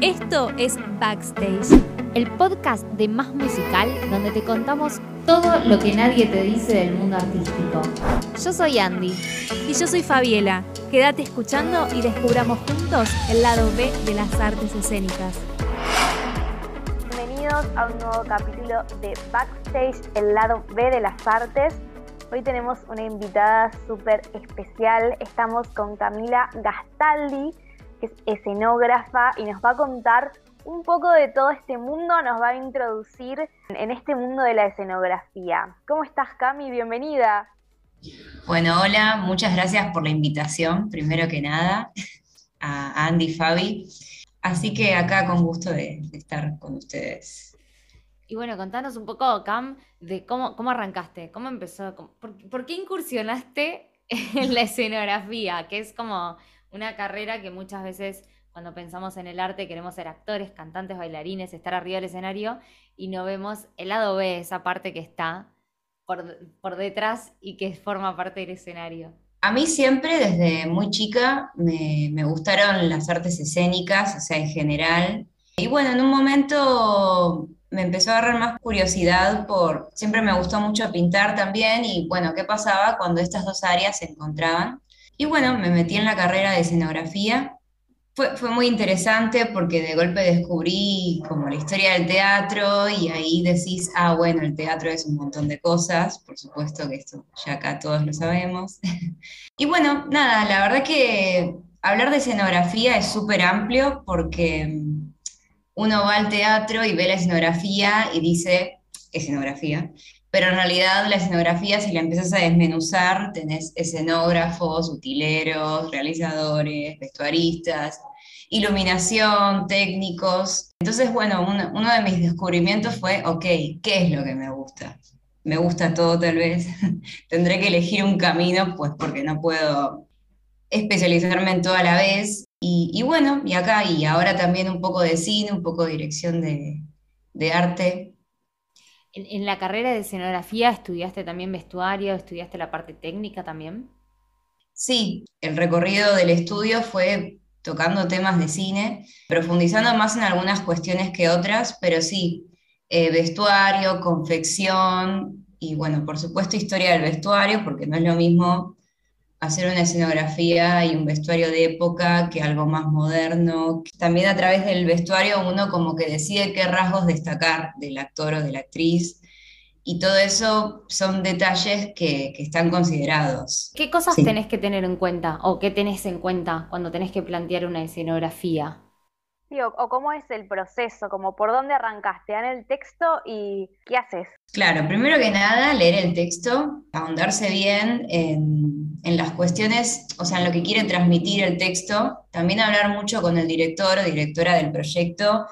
Esto es Backstage, el podcast de Más Musical donde te contamos todo lo que nadie te dice del mundo artístico. Yo soy Andy. Y yo soy Fabiela. Quédate escuchando y descubramos juntos el lado B de las artes escénicas. Bienvenidos a un nuevo capítulo de Backstage, el lado B de las artes. Hoy tenemos una invitada súper especial. Estamos con Camila Gastaldi, que es escenógrafa y nos va a contar un poco de todo este mundo, nos va a introducir en este mundo de la escenografía. ¿Cómo estás, Cami? Bienvenida. Bueno, hola, muchas gracias por la invitación, primero que nada, a Andy y Fabi. Así que acá con gusto de, de estar con ustedes. Y bueno, contanos un poco, Cam, de cómo, cómo arrancaste, cómo empezó, por, qué incursionaste en la escenografía, que es como una carrera que muchas veces cuando pensamos en el arte queremos ser actores, cantantes, bailarines, estar arriba del escenario y no vemos el lado B, esa parte que está por, por detrás y que forma parte del escenario. A mí siempre, desde muy chica, me, me gustaron las artes escénicas, o sea, en general. Y bueno, en un momento me empezó a agarrar más curiosidad por, siempre me gustó mucho pintar también y bueno, ¿qué pasaba cuando estas dos áreas se encontraban? Y bueno, me metí en la carrera de escenografía. Fue, fue muy interesante porque de golpe descubrí como la historia del teatro y ahí decís, ah, bueno, el teatro es un montón de cosas, por supuesto que esto ya acá todos lo sabemos. y bueno, nada, la verdad que hablar de escenografía es súper amplio porque uno va al teatro y ve la escenografía y dice escenografía, pero en realidad la escenografía, si la empiezas a desmenuzar, tenés escenógrafos, utileros, realizadores, vestuaristas, iluminación, técnicos. Entonces, bueno, uno, de mis descubrimientos fue, ok, ¿qué es lo que me gusta? Me gusta todo tal vez. Tendré que elegir un camino, pues porque no puedo especializarme en todo a la vez. Y, bueno, y acá y ahora también un poco de cine, un poco de dirección de, arte. En, la carrera de escenografía estudiaste también vestuario, estudiaste la parte técnica también. Sí, el recorrido del estudio fue tocando temas de cine, profundizando más en algunas cuestiones que otras, pero sí, eh, vestuario, confección y bueno, por supuesto historia del vestuario, porque no es lo mismo hacer una escenografía y un vestuario de época que algo más moderno. También a través del vestuario uno como que decide qué rasgos destacar del actor o de la actriz. Y todo eso son detalles que, están considerados. ¿Qué cosas tenés que tener en cuenta o qué tenés en cuenta cuando tenés que plantear una escenografía? O, cómo es el proceso, como por dónde arrancaste, dan el texto y qué haces. Claro, primero que nada, leer el texto, ahondarse bien en en las cuestiones, o sea, en lo que quiere transmitir el texto, también hablar mucho con el director o directora del proyecto,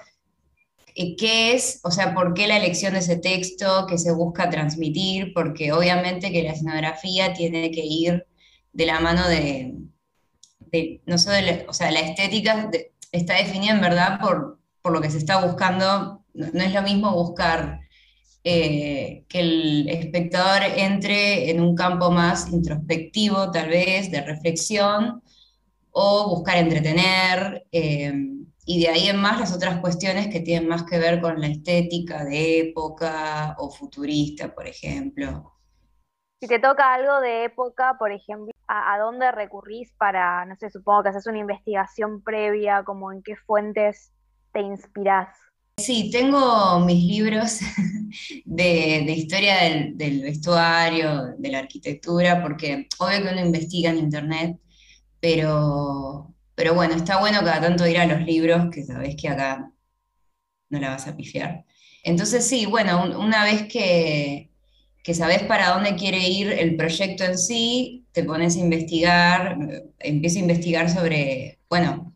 eh, qué es, o sea, por qué la elección de ese texto, qué se busca transmitir, porque obviamente que la escenografía tiene que ir de la mano de, no sé, o sea, la estética está definida en verdad por, por, lo que se está buscando, no es lo mismo buscar eh, que el espectador entre en un campo más introspectivo, tal vez, de reflexión, o buscar entretener, eh, y de ahí en más las otras cuestiones que tienen más que ver con la estética de época o futurista, por ejemplo. Si te toca algo de época, por ejemplo, ¿a, dónde recurrís para, no sé, supongo que haces una investigación previa, como en qué fuentes te inspirás? Sí, tengo mis libros de, historia del, vestuario, de la arquitectura, porque obvio que uno investiga en internet, pero, pero bueno, está bueno cada tanto ir a los libros, que sabes que acá no la vas a pifiar. Entonces sí, bueno, una vez que, que sabes para dónde quiere ir el proyecto en sí, te pones a investigar, empiezo a investigar sobre, bueno,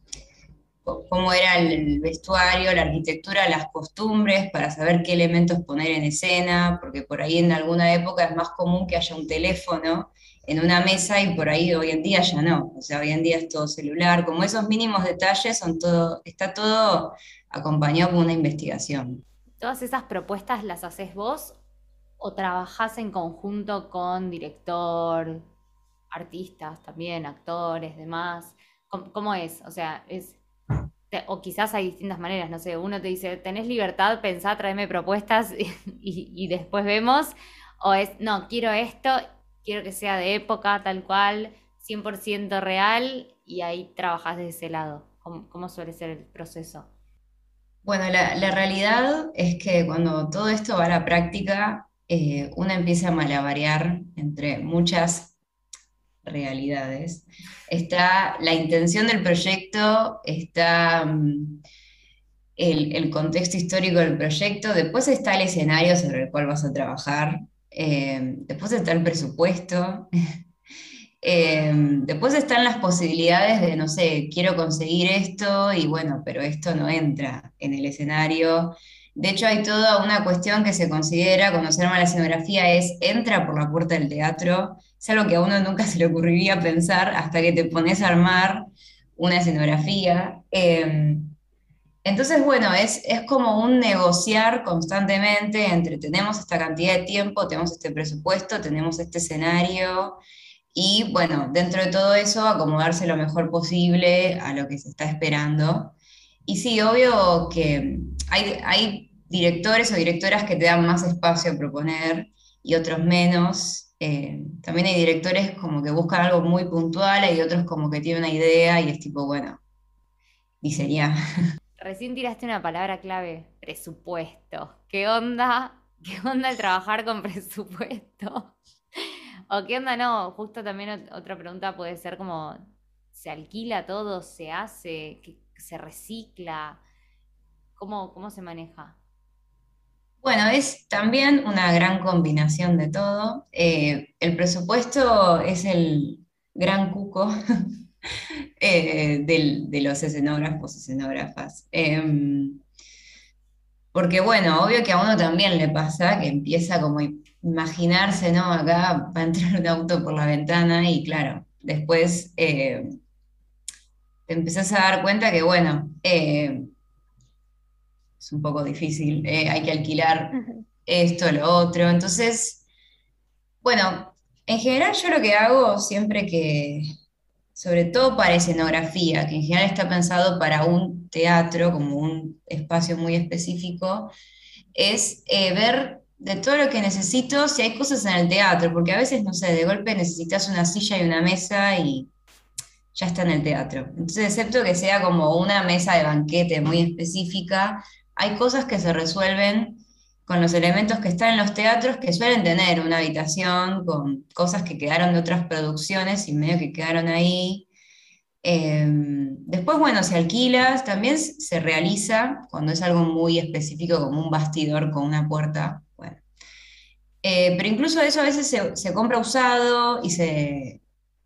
cómo era el vestuario, la arquitectura, las costumbres, para saber qué elementos poner en escena, porque por ahí en alguna época es más común que haya un teléfono en una mesa y por ahí hoy en día ya no, o sea, hoy en día es todo celular, como esos mínimos detalles son todo, está todo acompañado con una investigación. ¿Todas esas propuestas las haces vos o trabajás en conjunto con director, artistas también, actores, demás? ¿Cómo, es? O sea, es o quizás hay distintas maneras, no sé, uno te dice, tenés libertad, pensá, tráeme propuestas y, después vemos, o es, no, quiero esto, quiero que sea de época tal cual, 100% real, y ahí trabajas de ese lado. ¿Cómo, suele ser el proceso? Bueno, la, realidad es que cuando todo esto va a la práctica, eh, uno empieza a malabarear entre muchas realidades. Está la intención del proyecto, está mm, el, contexto histórico del proyecto, después está el escenario sobre el cual vas a trabajar, eh, después está el presupuesto, eh, después están las posibilidades de, no sé, quiero conseguir esto y bueno, pero esto no entra en el escenario. De hecho, hay toda una cuestión que se considera cuando se arma la escenografía es entra por la puerta del teatro. Es algo que a uno nunca se le ocurriría pensar hasta que te pones a armar una escenografía. Em, entonces, bueno, es, es como un negociar constantemente entre tenemos esta cantidad de tiempo, tenemos este presupuesto, tenemos este escenario y, bueno, dentro de todo eso, acomodarse lo mejor posible a lo que se está esperando. Y sí, obvio que hay, hay directores o directoras que te dan más espacio a proponer y otros menos. Eh, también hay directores como que buscan algo muy puntual y otros como que tienen una idea y es tipo, bueno, diseñar. Recién tiraste una palabra clave, presupuesto. ¿Qué onda? ¿Qué onda el trabajar con presupuesto? ¿O qué onda no? Justo también otra pregunta puede ser como, ¿se alquila todo? ¿Se hace? ¿Se recicla? ¿Cómo, cómo se maneja? Bueno, es también una gran combinación de todo. Eh, el presupuesto es el gran cuco eh, de los escenógrafos, escenógrafas. Em, porque bueno, obvio que a uno también le pasa que empieza como imaginarse, ¿no? Acá va a entrar un auto por la ventana y claro, después eh, te empezás a dar cuenta que bueno, es un poco difícil, eh, hay que alquilar esto, lo otro. Entonces, bueno, en general yo lo que hago siempre que, sobre todo para escenografía, que en general está pensado para un teatro como un espacio muy específico, es eh, ver de todo lo que necesito si hay cosas en el teatro, porque a veces, no sé, de golpe necesitas una silla y una mesa y ya está en el teatro. Entonces, excepto que sea como una mesa de banquete muy específica, hay cosas que se resuelven con los elementos que están en los teatros que suelen tener una habitación con cosas que quedaron de otras producciones y medio que quedaron ahí. Em, después, bueno, se alquila, también se realiza cuando es algo muy específico como un bastidor con una puerta. Bueno. Eh, pero incluso eso a veces se, compra usado y se,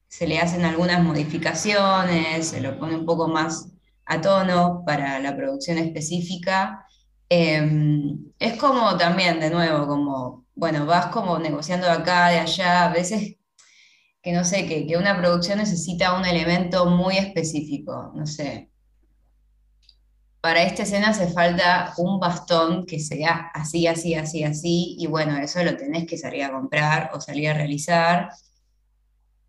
se le hacen algunas modificaciones, se lo pone un poco más a tono para la producción específica. Em, es como también, de nuevo, como, bueno, vas como negociando de acá, de allá, a veces que no sé, que, que una producción necesita un elemento muy específico, no sé. Para esta escena hace falta un bastón que sea así, así, así, así, y bueno, eso lo tenés que salir a comprar o salir a realizar,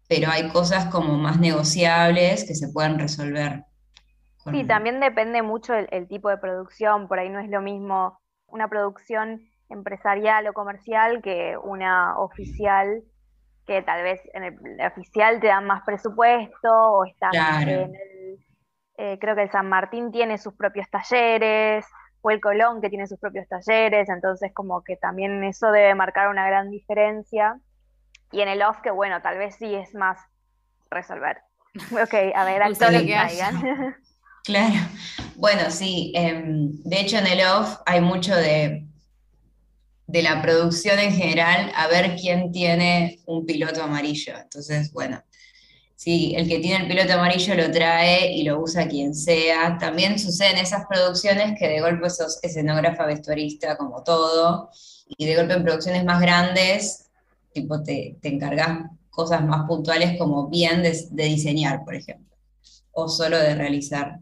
pero hay cosas como más negociables que se pueden resolver. Sí, también depende mucho el, tipo de producción, por ahí no es lo mismo una producción empresarial o comercial que una oficial, que tal vez en el, oficial te dan más presupuesto o está en el, eh, creo que el San Martín tiene sus propios talleres, o el Colón que tiene sus propios talleres, entonces como que también eso debe marcar una gran diferencia. Y en el off, que bueno, tal vez sí es más resolver. Ok, a ver, actores que caigan. Claro, bueno, sí, em, de hecho en el off hay mucho de, de la producción en general, a ver quién tiene un piloto amarillo. Entonces, bueno, si el que tiene el piloto amarillo lo trae y lo usa quien sea. También suceden esas producciones que de golpe sos escenógrafa, vestuarista, como todo, y de golpe en producciones más grandes, tipo te, te encargas cosas más puntuales como bien de diseñar, por ejemplo, o solo de realizar.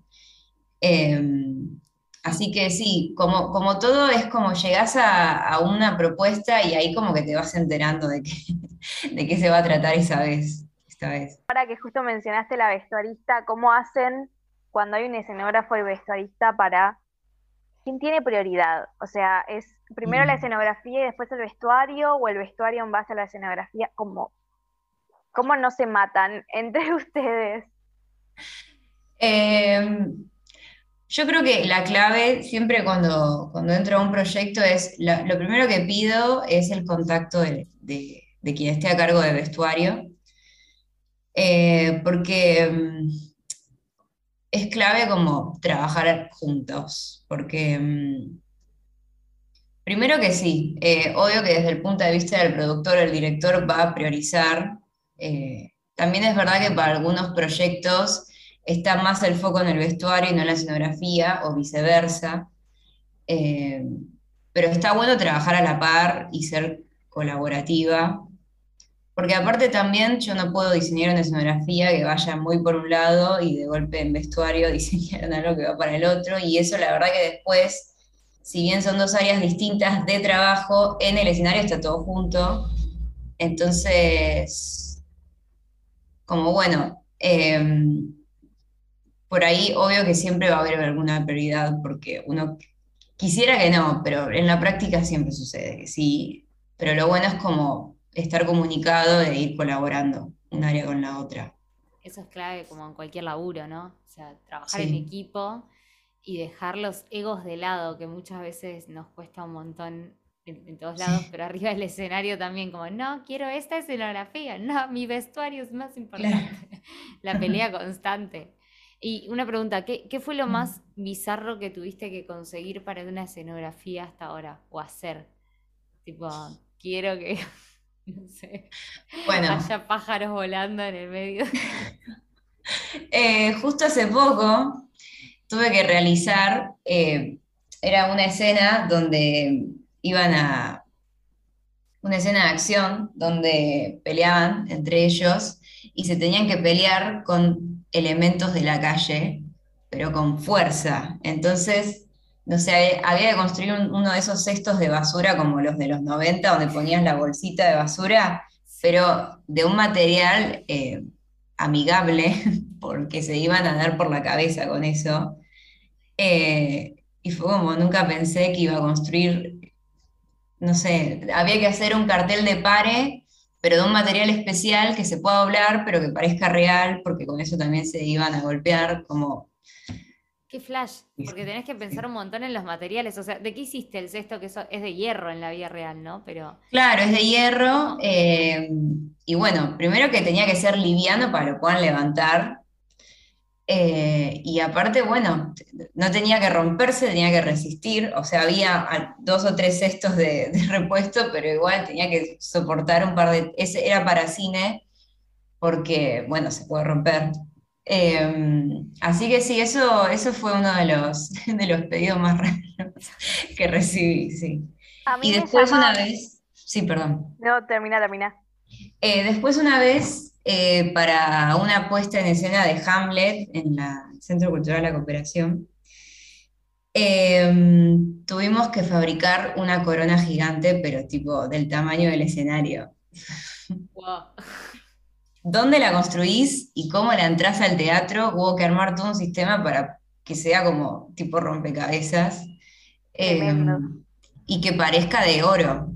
Em, así que sí, como, como todo es como llegas a, una propuesta y ahí como que te vas enterando de, qué de qué se va a tratar esa vez, esta vez. Ahora que justo mencionaste la vestuarista, ¿cómo hacen cuando hay un escenógrafo y vestuarista para quién tiene prioridad. O sea, es primero la Mm. escenografía y después el vestuario, o el vestuario en base a la escenografía. ¿Cómo, cómo no se matan entre ustedes? Eh, yo creo que la clave siempre cuando, cuando entro a un proyecto es, lo primero que pido es el contacto de, de- de quien esté a cargo de vestuario, Eh, porque mm, es clave como trabajar juntos, porque mm, primero que sí, eh, obvio que desde el punto de vista del productor, el director va a priorizar. eh, también es verdad que para algunos proyectos está más el foco en el vestuario y no en la escenografía, o viceversa. Eh, pero está bueno trabajar a la par y ser colaborativa, porque aparte también yo no puedo diseñar una escenografía que vaya muy por un lado y de golpe en vestuario diseñar algo que va para el otro, y eso la verdad que después, si bien son dos áreas distintas de trabajo, en el escenario está todo junto, entonces, como bueno, em, por ahí obvio que siempre va a haber alguna prioridad porque uno quisiera que no, pero en la práctica siempre sucede que sí. Pero lo bueno es como estar comunicado e ir colaborando un área con la otra. Eso es clave como en cualquier laburo, ¿no? O sea, trabajar en Sí. equipo y dejar los egos de lado, que muchas veces nos cuesta un montón en, en todos lados, pero arriba del escenario también, como, no, quiero esta escenografía, no, mi vestuario es más importante. La pelea constante. Y una pregunta, ¿qué, qué fue lo Mm. más bizarro que tuviste que conseguir para una escenografía hasta ahora? O hacer. Tipo, quiero que, no sé, Bueno, haya pájaros volando en el medio. eh, justo hace poco tuve que realizar, eh, era una escena donde iban a, una escena de acción donde peleaban entre ellos y se tenían que pelear con elementos de la calle, pero con fuerza. Entonces, no sé, había que construir un- uno de esos cestos de basura como los de los 90, donde ponías la bolsita de basura, pero de un material eh, amigable, porque se iban a dar por la cabeza con eso. Eh, y fue como nunca pensé que iba a construir, no sé, había que hacer un cartel de pare, pero de un material especial que se pueda doblar, pero que parezca real, porque con eso también se iban a golpear, como, Qué flash, porque tenés que pensar un montón en los materiales. O sea, ¿de qué hiciste el cesto? Que eso es de hierro en la vida real, ¿no? Pero claro, es de hierro, eh, y bueno, primero que tenía que ser liviano para que lo puedan levantar, eh, y aparte, bueno, no tenía que romperse, tenía que resistir, o sea, había dos o tres cestos de, de repuesto, pero igual tenía que soportar un par de... Ese era para cine, porque, bueno, se puede romper. Eh, así que sí, eso, eso fue uno de los, de los pedidos más raros que recibí, sí. A mí Y después llama- una vez, sí, perdón. No, termina, termina. Eh, después una vez, eh, para una puesta en escena de Hamlet en la Centro Cultural La Cooperación, eh, tuvimos que fabricar una corona gigante, pero tipo del tamaño del escenario. wow. ¿Dónde la construís y cómo la entrás al teatro? Hubo que armar todo un sistema para que sea como tipo rompecabezas eh, Tremendo. y que parezca de oro.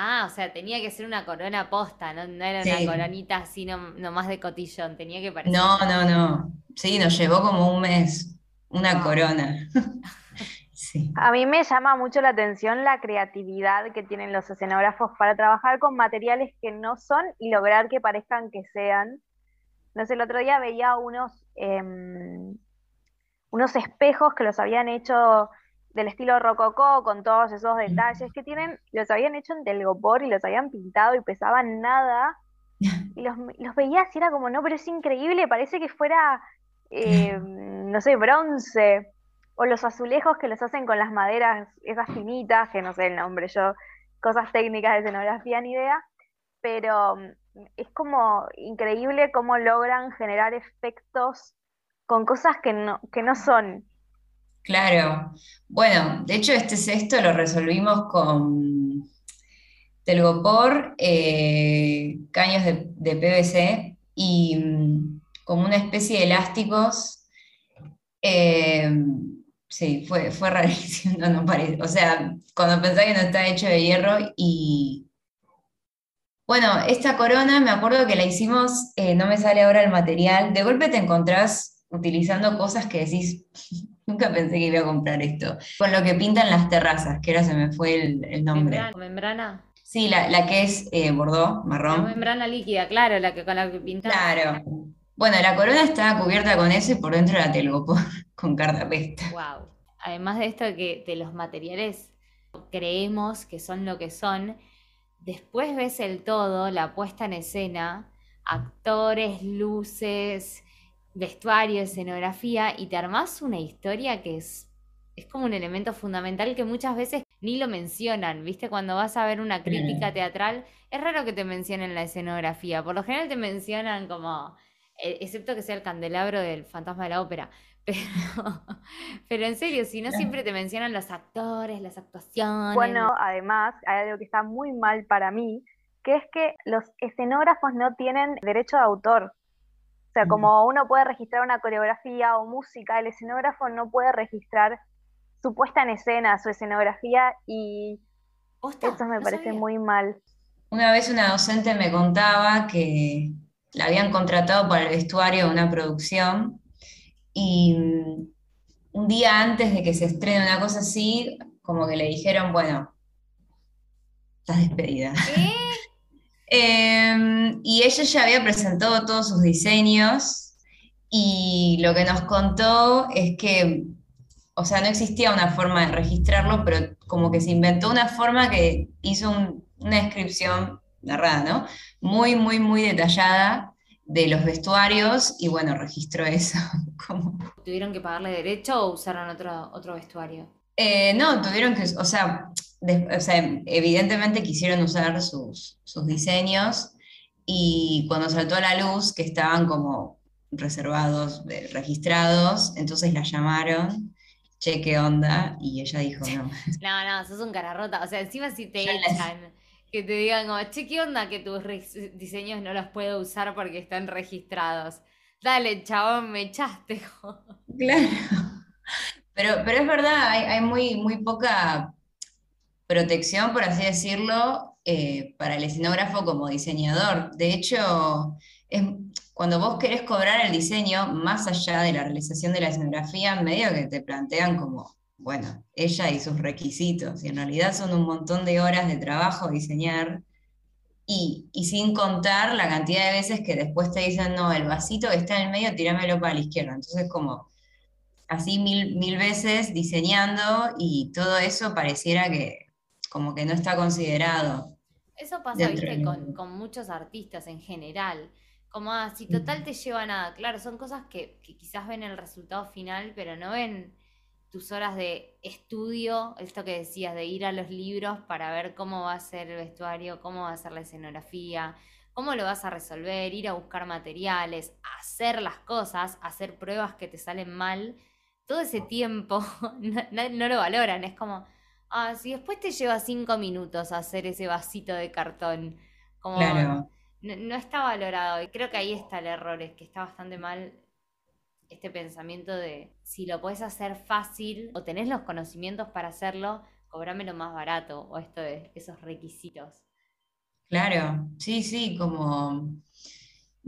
Ah, o sea, tenía que ser una corona posta, no, no era Sí. una coronita así no, nomás de cotillón, tenía que parecer. No, no, no. Sí, nos llevó como un mes una Wow. corona. Sí. A mí me llama mucho la atención la creatividad que tienen los escenógrafos para trabajar con materiales que no son y lograr que parezcan que sean. No sé, el otro día veía unos, em, unos espejos que los habían hecho del estilo rococó, con todos esos detalles que tienen, los habían hecho en telgopor y los habían pintado y pesaban nada. Y los, los veías y era como, no, pero es increíble, parece que fuera, eh, no sé, bronce. O los azulejos que los hacen con las maderas, esas finitas, que no sé el nombre, yo, cosas técnicas de escenografía ni idea, pero es como increíble cómo logran generar efectos con cosas que no, que no son. Claro. Bueno, de hecho este cesto lo resolvimos con telgopor, eh, caños de, PVC y mm, como una especie de elásticos Eh, sí, fue, fue rarísimo, no, parece. O sea, cuando pensé que no está hecho de hierro y... Bueno, esta corona me acuerdo que la hicimos, eh, no me sale ahora el material, de golpe te encontrás utilizando cosas que decís, nunca pensé que iba a comprar esto, con lo que pintan las terrazas, que ahora se me fue el, el nombre. Membrana. membrana. Sí, la, la que es eh, bordó, La marrón. membrana líquida, claro, la que con la que pintas. Claro. Bueno, la corona está cubierta con eso y por dentro la telgopor con cartapesta. Wow. Además de esto que de los materiales creemos que son lo que son, después ves el todo, la puesta en escena, actores, luces, vestuario, escenografía, y te armás una historia que es, es como un elemento fundamental que muchas veces ni lo mencionan, ¿viste? Cuando vas a ver una crítica teatral, es raro que te mencionen la escenografía, por lo general te mencionan como, eh, excepto que sea el candelabro del fantasma de la ópera, pero, pero en serio, si no siempre te mencionan los actores, las actuaciones. Bueno, además, hay algo que está muy mal para mí, que es que los escenógrafos no tienen derecho de autor. O sea, como uno puede registrar una coreografía o música, el escenógrafo no puede registrar su puesta en escena, su escenografía, y ¿Posta? eso me No parece sabía. muy mal. Una vez una docente me contaba que la habían contratado para el vestuario de una producción y mm, un día antes de que se estrene una cosa así, como que le dijeron, bueno, estás despedida. ¿Qué? Em, y ella ya había presentado todos sus diseños y lo que nos contó es que, o sea, no existía una forma de registrarlo, pero como que se inventó una forma que hizo un- una descripción narrada, ¿no? Muy, muy, muy detallada de los vestuarios y bueno, registró eso. ¿Tuvieron que pagarle derecho o usaron otro, otro vestuario? Eh, no, tuvieron que, o sea, o sea, evidentemente quisieron usar sus, sus diseños y cuando saltó a la luz, que estaban como reservados, eh, registrados, entonces la llamaron, che, ¿qué onda? Y ella dijo, no. No, no, sos un cara rota. O sea, encima si te echan, que te digan como, che, ¿qué onda que tus diseños no los puedo usar porque están registrados? Dale, chabón, me echaste. Claro. Pero, pero es verdad, hay, muy, muy poca protección, por así decirlo, eh, para el escenógrafo como diseñador. De hecho, es, cuando vos querés cobrar el diseño, más allá de la realización de la escenografía, medio que te plantean como, bueno, ella y sus requisitos, y en realidad son un montón de horas de trabajo diseñar. Y, y sin contar la cantidad de veces que después te dicen, no, el vasito que está en el medio, tirámelo para la izquierda. Entonces, como así mil, mil veces diseñando y todo eso pareciera que como que no está considerado. Eso pasa, viste, con muchos artistas en general. Como, ah, si total te lleva a nada. Claro, son cosas que, que quizás ven el resultado final, pero no ven tus horas de estudio, esto que decías, de ir a los libros para ver cómo va a ser el vestuario, cómo va a ser la escenografía, cómo lo vas a resolver, ir a buscar materiales, hacer las cosas, hacer pruebas que te salen mal. Todo ese tiempo no, no- no lo valoran. Es como, ah, si después te lleva cinco minutos hacer ese vasito de cartón, como Claro. no, no está valorado. Y creo que ahí está el error, es que está bastante mal este pensamiento de si lo puedes hacer fácil o tenés los conocimientos para hacerlo, cobrámelo más barato, o esto de esos requisitos. Claro, sí, sí, como,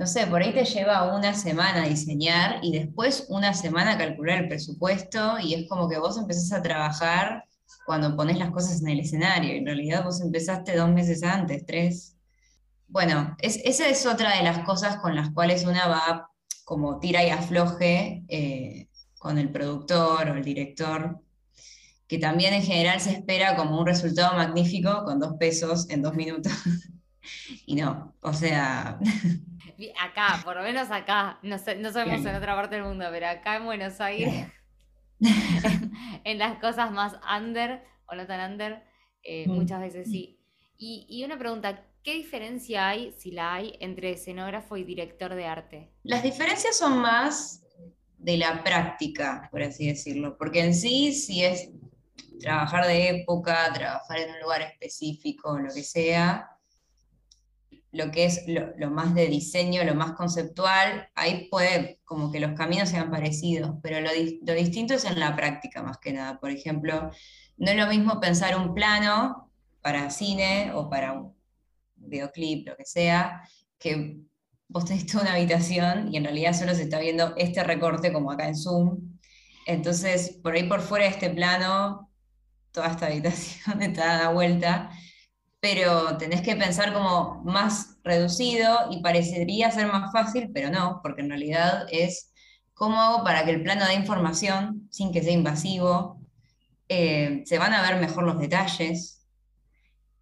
no sé, por ahí te lleva una semana diseñar y después una semana calcular el presupuesto y es como que vos empezás a trabajar cuando pones las cosas en el escenario. En realidad vos empezaste dos meses antes, tres. Bueno, es- esa es otra de las cosas con las cuales una va como tira y afloje eh, con el productor o el director, que también en general se espera como un resultado magnífico con dos pesos en dos minutos. Y no, o sea, Acá, por lo menos acá, no, sé- no sabemos en otra parte del mundo, pero acá en Buenos Aires, en las cosas más under o no tan under, eh, Mm. muchas veces sí. Y, y una pregunta, ¿qué diferencia hay, si la hay, entre escenógrafo y director de arte? las diferencias son más de la práctica, por así decirlo, porque en sí, si es trabajar de época, trabajar en un lugar específico, lo que sea, lo que es lo, más de diseño, lo más conceptual, ahí puede como que los caminos sean parecidos, pero lo, lo, distinto es en la práctica más que nada. Por ejemplo, no es lo mismo pensar un plano para cine o para un videoclip, lo que sea, que vos tenés toda una habitación y en realidad solo se está viendo este recorte como acá en Zoom. Entonces, por ahí por fuera de este plano, toda esta habitación está dada vuelta pero tenés que pensar como más reducido y parecería ser más fácil, pero no, porque en realidad es cómo hago para que el plano dé información sin que sea invasivo, eh, se van a ver mejor los detalles,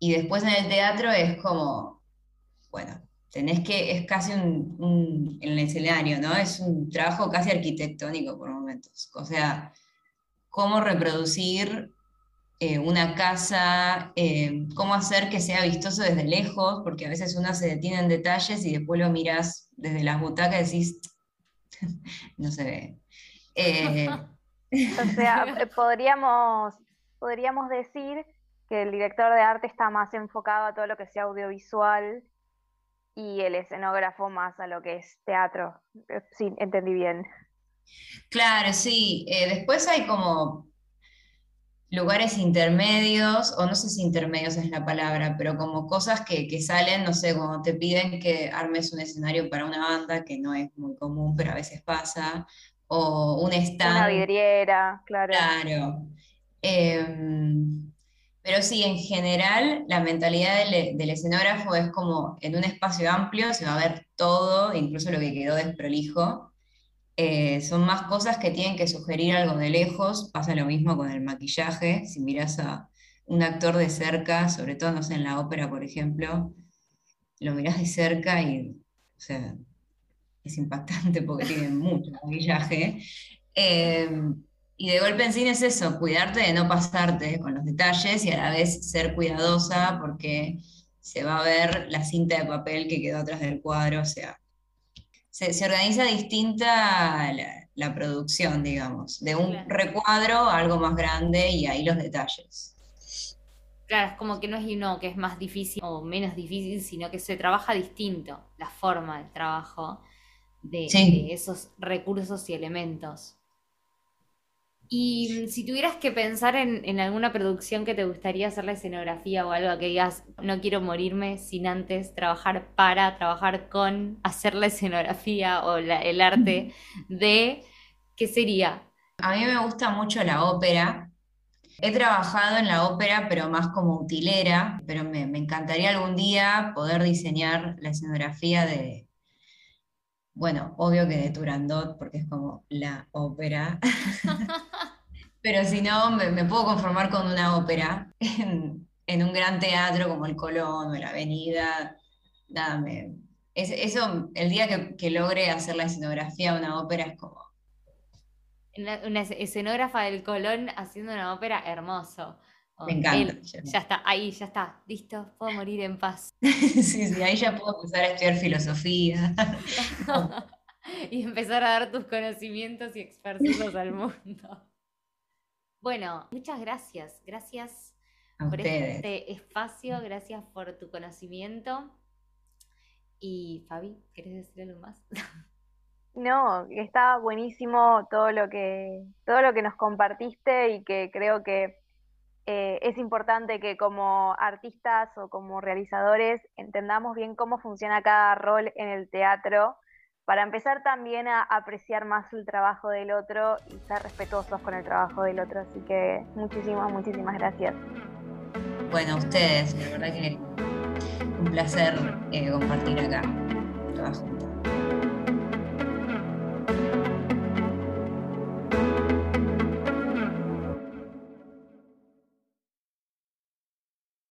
y después en el teatro es como, bueno, tenés que, es casi un, en el escenario, ¿no? Es un trabajo casi arquitectónico por momentos, o sea, cómo reproducir eh, una casa, eh, cómo hacer que sea vistoso desde lejos, porque a veces uno se detiene en detalles y después lo miras desde las butacas y decís, no se ve. Eh, o sea, podríamos, podríamos decir que el director de arte está más enfocado a todo lo que sea audiovisual y el escenógrafo más a lo que es teatro. Sí, entendí bien. Claro, sí. después hay como lugares intermedios, o no sé si intermedios es la palabra, pero como cosas que, salen, no sé, cuando te piden que armes un escenario para una banda, que no es muy común, pero a veces pasa, o un stand. Una vidriera, claro. Claro. Em, pero sí, en general, la mentalidad del, del, escenógrafo es como en un espacio amplio se va a ver todo, incluso lo que quedó desprolijo, eh, son más cosas que tienen que sugerir algo de lejos. Pasa lo mismo con el maquillaje. Si miras a un actor de cerca, sobre todo, no sé, en la ópera, por ejemplo, lo miras de cerca y, o sea, es impactante porque tiene mucho maquillaje. Em, y de golpe en cine es eso, cuidarte de no pasarte con los detalles y a la vez ser cuidadosa porque se va a ver la cinta de papel que quedó atrás del cuadro, o sea, se, organiza distinta la, producción, digamos, de un recuadro a algo más grande y ahí los detalles. Claro, es como que no es uno que es más difícil o menos difícil, sino que se trabaja distinto la forma del trabajo de esos recursos y elementos. Y si tuvieras que pensar en, alguna producción que te gustaría hacer la escenografía o algo que digas, no quiero morirme sin antes trabajar para, trabajar con, hacer la escenografía o el arte de, ¿qué sería? A mí me gusta mucho la ópera. He trabajado en la ópera, pero más como utilera, pero me, me encantaría algún día poder diseñar la escenografía de, bueno, obvio que de Turandot, porque es como la ópera. Pero si no, me, puedo conformar con una ópera en, un gran teatro como el Colón o la Avenida. Nada, me, eso, el día que, logre hacer la escenografía de una ópera es como. Una, escenógrafa del Colón haciendo una ópera hermoso. Me encanta. ya está, ahí ya está, listo, puedo morir en paz. sí, sí, ahí ya puedo empezar a estudiar filosofía. y empezar a dar tus conocimientos y esparcirlos al mundo. Bueno, muchas gracias. Gracias por este espacio, gracias por tu conocimiento. Y Fabi, ¿quieres decir algo más? No, está buenísimo todo lo que todo lo que nos compartiste y que creo que eh, es importante que como artistas o como realizadores entendamos bien cómo funciona cada rol en el teatro para empezar también a apreciar más el trabajo del otro y ser respetuosos con el trabajo del otro. Así que muchísimas, muchísimas gracias. Bueno, ustedes, la verdad que un placer eh, compartir acá, trabajo juntos.